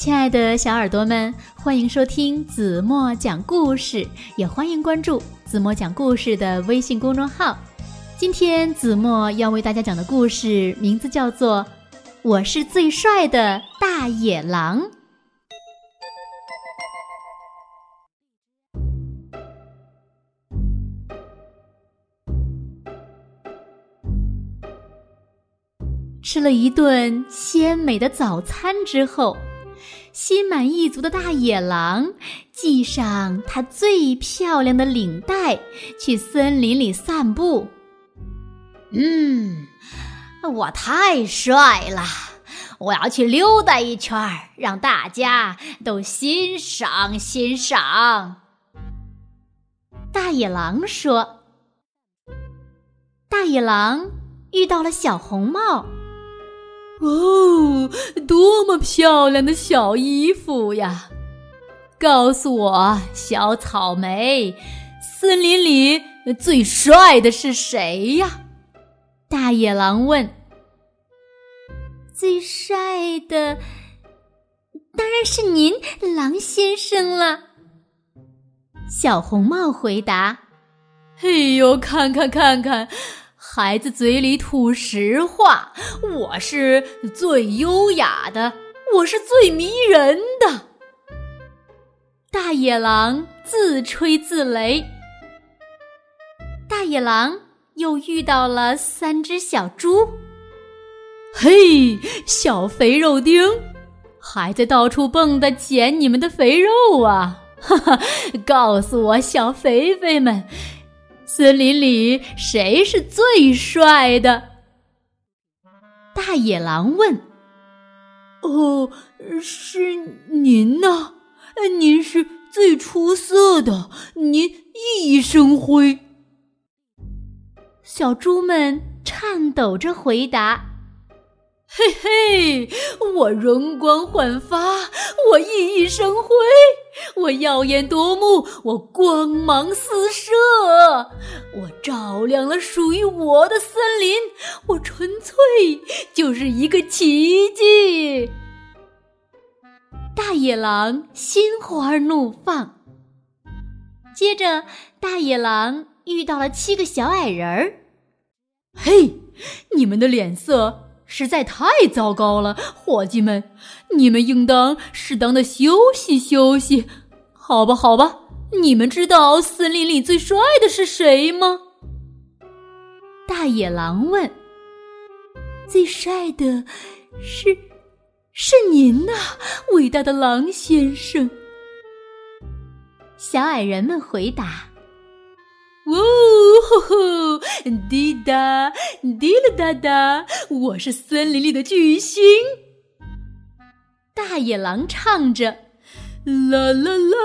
亲爱的小耳朵们，欢迎收听子墨讲故事，也欢迎关注子墨讲故事的微信公众号。今天子墨要为大家讲的故事名字叫做《我是最帅的大野狼》。吃了一顿鲜美的早餐之后。心满意足的大野狼系上它最漂亮的领带，去森林里散步。嗯，我太帅了！我要去溜达一圈，让大家都欣赏欣赏。大野狼说。大野狼遇到了小红帽。哦，多么漂亮的小衣服呀！告诉我，小草莓，森林里最帅的是谁呀？大野狼问。最帅的当然是您，狼先生了。小红帽回答。哎呦，看看看看！孩子嘴里吐实话，我是最优雅的，我是最迷人的。大野狼自吹自擂。大野狼又遇到了三只小猪。嘿，小肥肉丁，还在到处蹦跶捡你们的肥肉啊！哈哈，告诉我，小肥肥们。森林里谁是最帅的？大野狼问。“哦，是您呐！您是最出色的，您熠熠生辉。”小猪们颤抖着回答。嘿嘿，我容光焕发，我熠熠生辉，我耀眼夺目，我光芒四射，我照亮了属于我的森林，我纯粹就是一个奇迹。大野狼心花怒放。接着，大野狼遇到了七个小矮人儿。嘿，你们的脸色。实在太糟糕了，伙计们，你们应当适当的休息休息，好吧，好吧。你们知道森林里最帅的是谁吗？大野狼问。最帅的是，是您呐，伟大的狼先生。小矮人们回答。呜呼呼，滴答滴了答答，我是森林里的巨星。大野狼唱着，啦啦啦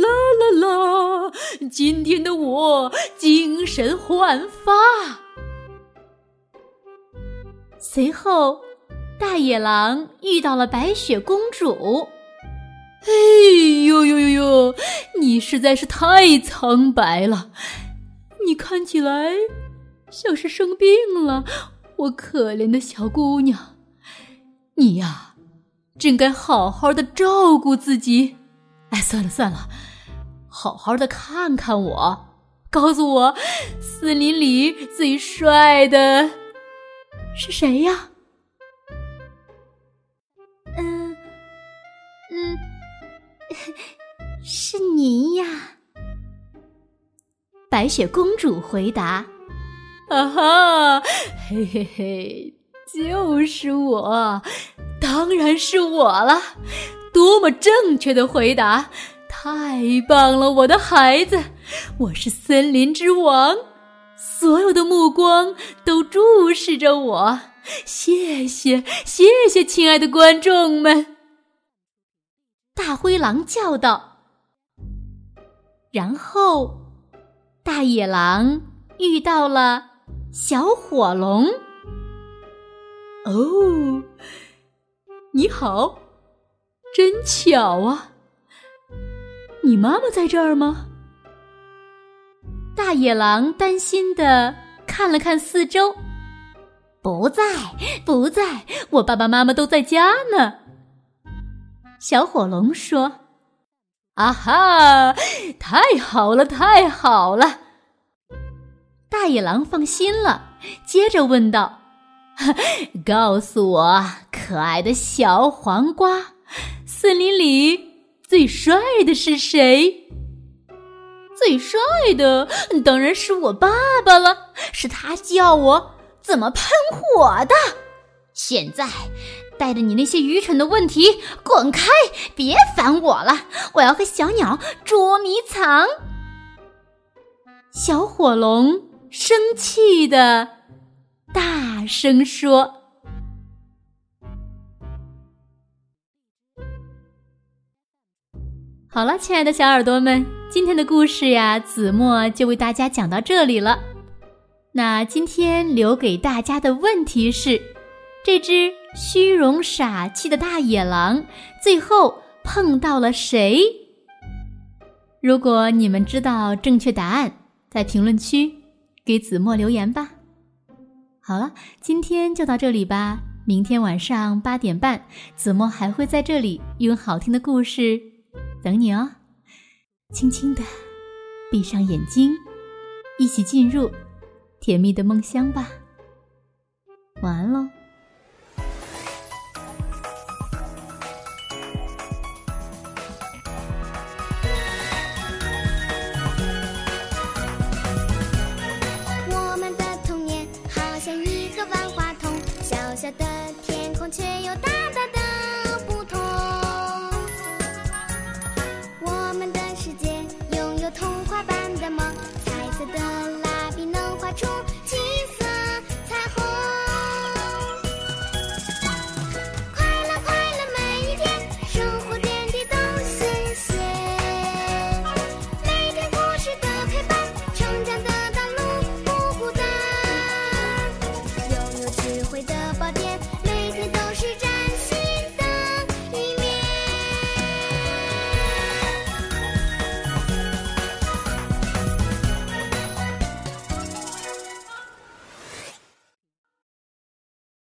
啦啦啦，今天的我精神焕发。随后，大野狼遇到了白雪公主。哎呦呦呦呦！你实在是太苍白了，你看起来像是生病了。我可怜的小姑娘，你呀，真该好好的照顾自己。哎，算了算了，好好的看看我，告诉我，森林里最帅的是谁呀？是您呀，白雪公主回答：“啊哈，嘿嘿嘿，就是我，当然是我了！多么正确的回答，太棒了，我的孩子，我是森林之王，所有的目光都注视着我。谢谢，谢谢，亲爱的观众们。”大灰狼叫道。然后，大野狼遇到了小火龙。哦，你好，真巧啊！你妈妈在这儿吗？大野狼担心的看了看四周，不在，不在，我爸爸妈妈都在家呢。小火龙说：“啊哈，太好了，太好了！”大野狼放心了，接着问道：“ 告诉我，可爱的小黄瓜，森林里最帅的是谁？”最帅的当然是我爸爸了，是他教我怎么喷火的。现在带着你那些愚蠢的问题滚开，别烦我了！我要和小鸟捉迷藏。小火龙生气的大声说：“好了，亲爱的小耳朵们。”今天的故事呀，子墨就为大家讲到这里了。那今天留给大家的问题是：这只虚荣傻气的大野狼最后碰到了谁？如果你们知道正确答案，在评论区给子墨留言吧。好了，今天就到这里吧。明天晚上八点半，子墨还会在这里用好听的故事等你哦。轻轻的闭上眼睛，一起进入甜蜜的梦乡吧。晚安喽。